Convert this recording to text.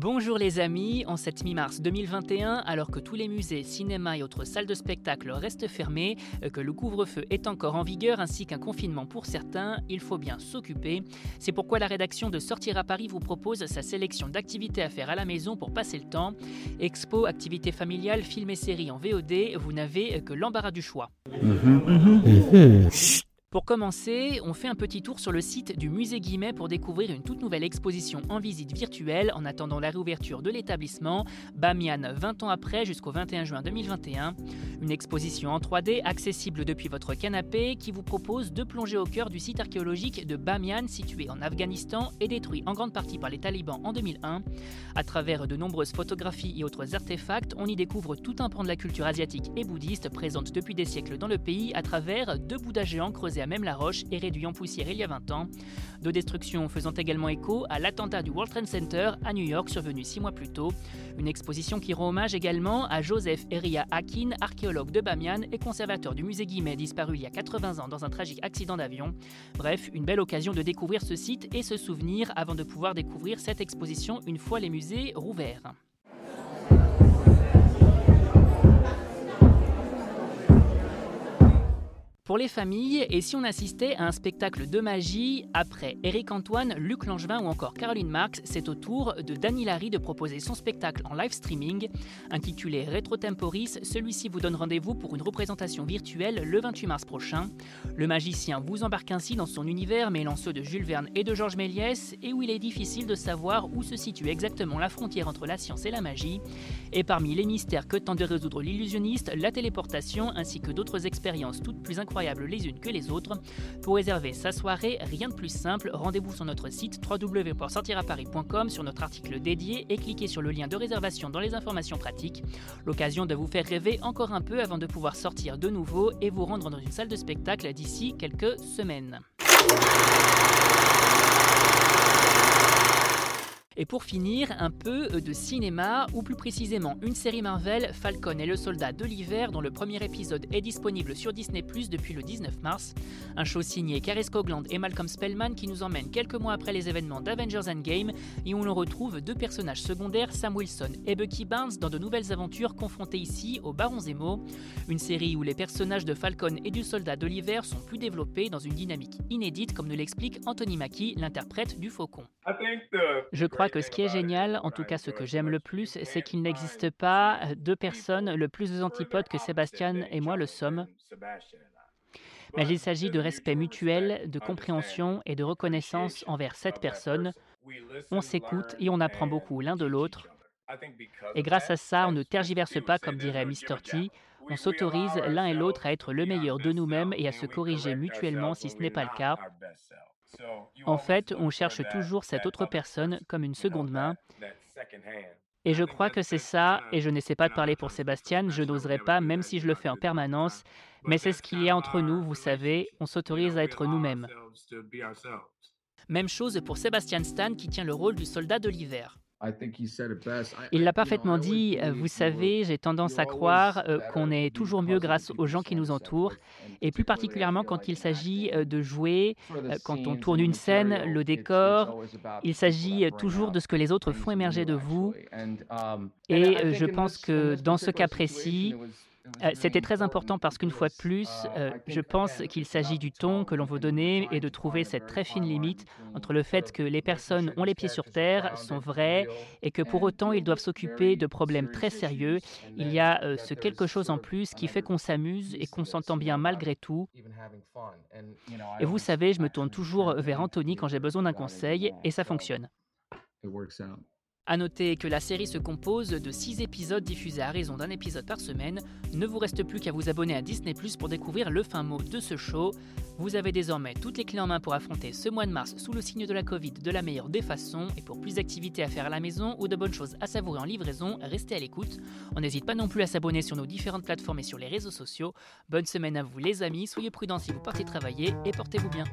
Bonjour les amis, en cette mi-mars 2021, alors que tous les musées, cinémas et autres salles de spectacle restent fermés, euh, que le couvre-feu est encore en vigueur ainsi qu'un confinement pour certains, il faut bien s'occuper. C'est pourquoi la rédaction de Sortir à Paris vous propose sa sélection d'activités à faire à la maison pour passer le temps. Expo, activités familiales, films et séries en VOD, vous n'avez que l'embarras du choix. Pour commencer, on fait un petit tour sur le site du musée Guimet pour découvrir une toute nouvelle exposition en visite virtuelle en attendant la réouverture de l'établissement, Bamian 20 ans après jusqu'au 21 juin 2021. Une exposition en 3D accessible depuis votre canapé qui vous propose de plonger au cœur du site archéologique de Bamian situé en Afghanistan et détruit en grande partie par les talibans en 2001. À travers de nombreuses photographies et autres artefacts, on y découvre tout un pan de la culture asiatique et bouddhiste présente depuis des siècles dans le pays à travers deux bouddhas géants creusés même la roche et réduit en poussière il y a 20 ans. De destructions faisant également écho à l'attentat du World Trade Center à New York survenu six mois plus tôt. Une exposition qui rend hommage également à Joseph Eria Akin, archéologue de Bamiyan et conservateur du musée Guimet disparu il y a 80 ans dans un tragique accident d'avion. Bref, une belle occasion de découvrir ce site et se souvenir avant de pouvoir découvrir cette exposition une fois les musées rouverts. Pour les familles, et si on assistait à un spectacle de magie, après Eric Antoine, Luc Langevin ou encore Caroline Marx, c'est au tour de Dany Larry de proposer son spectacle en live streaming. Intitulé Retro Temporis, celui-ci vous donne rendez-vous pour une représentation virtuelle le 28 mars prochain. Le magicien vous embarque ainsi dans son univers mêlant ceux de Jules Verne et de Georges Méliès, et où il est difficile de savoir où se situe exactement la frontière entre la science et la magie. Et parmi les mystères que tente de résoudre l'illusionniste, la téléportation ainsi que d'autres expériences toutes plus incroyables les unes que les autres. Pour réserver sa soirée, rien de plus simple, rendez-vous sur notre site www.sortiraparis.com sur notre article dédié et cliquez sur le lien de réservation dans les informations pratiques. L'occasion de vous faire rêver encore un peu avant de pouvoir sortir de nouveau et vous rendre dans une salle de spectacle d'ici quelques semaines. Et pour finir, un peu euh, de cinéma, ou plus précisément une série Marvel, Falcon et le soldat de l'hiver, dont le premier épisode est disponible sur Disney Plus depuis le 19 mars. Un show signé Caris Cogland et Malcolm Spellman qui nous emmène quelques mois après les événements d'Avengers Endgame et où l'on retrouve deux personnages secondaires, Sam Wilson et Bucky Barnes, dans de nouvelles aventures confrontées ici au Baron Zemo. Une série où les personnages de Falcon et du soldat de l'hiver sont plus développés dans une dynamique inédite, comme nous l'explique Anthony Mackie, l'interprète du Faucon. Je crois que ce qui est génial, en tout cas ce que j'aime le plus, c'est qu'il n'existe pas deux personnes le plus antipodes que Sébastien et moi le sommes. Mais il s'agit de respect mutuel, de compréhension et de reconnaissance envers cette personne. On s'écoute et on apprend beaucoup l'un de l'autre. Et grâce à ça, on ne tergiverse pas comme dirait Mr. T. On s'autorise l'un et l'autre à être le meilleur de nous-mêmes et à se corriger mutuellement si ce n'est pas le cas. En fait, on cherche toujours cette autre personne comme une seconde main. Et je crois que c'est ça, et je n'essaie pas de parler pour Sébastien, je n'oserais pas, même si je le fais en permanence, mais c'est ce qu'il y a entre nous, vous savez, on s'autorise à être nous-mêmes. Même chose pour Sébastien Stan qui tient le rôle du soldat de l'hiver. Il l'a parfaitement dit, euh, vous savez, j'ai tendance à croire euh, qu'on est toujours mieux grâce aux gens qui nous entourent, et plus particulièrement quand il s'agit euh, de jouer, quand on tourne une scène, le décor, il s'agit toujours de ce que les autres font émerger de vous, um, et je pense que dans ce cas précis, c'était très important parce qu'une fois de plus, euh, je pense qu'il s'agit du ton que l'on veut donner et de trouver cette très fine limite entre le fait que les personnes ont les pieds sur terre, sont vraies, et que pour autant ils doivent s'occuper de problèmes très sérieux. Il y a euh, ce quelque chose en plus qui fait qu'on s'amuse et qu'on s'entend bien malgré tout. Et vous savez, je me tourne toujours vers Anthony quand j'ai besoin d'un conseil et ça fonctionne. A noter que la série se compose de 6 épisodes diffusés à raison d'un épisode par semaine. Ne vous reste plus qu'à vous abonner à Disney Plus pour découvrir le fin mot de ce show. Vous avez désormais toutes les clés en main pour affronter ce mois de mars sous le signe de la Covid de la meilleure des façons. Et pour plus d'activités à faire à la maison ou de bonnes choses à savourer en livraison, restez à l'écoute. On n'hésite pas non plus à s'abonner sur nos différentes plateformes et sur les réseaux sociaux. Bonne semaine à vous les amis, soyez prudents si vous partez travailler et portez-vous bien.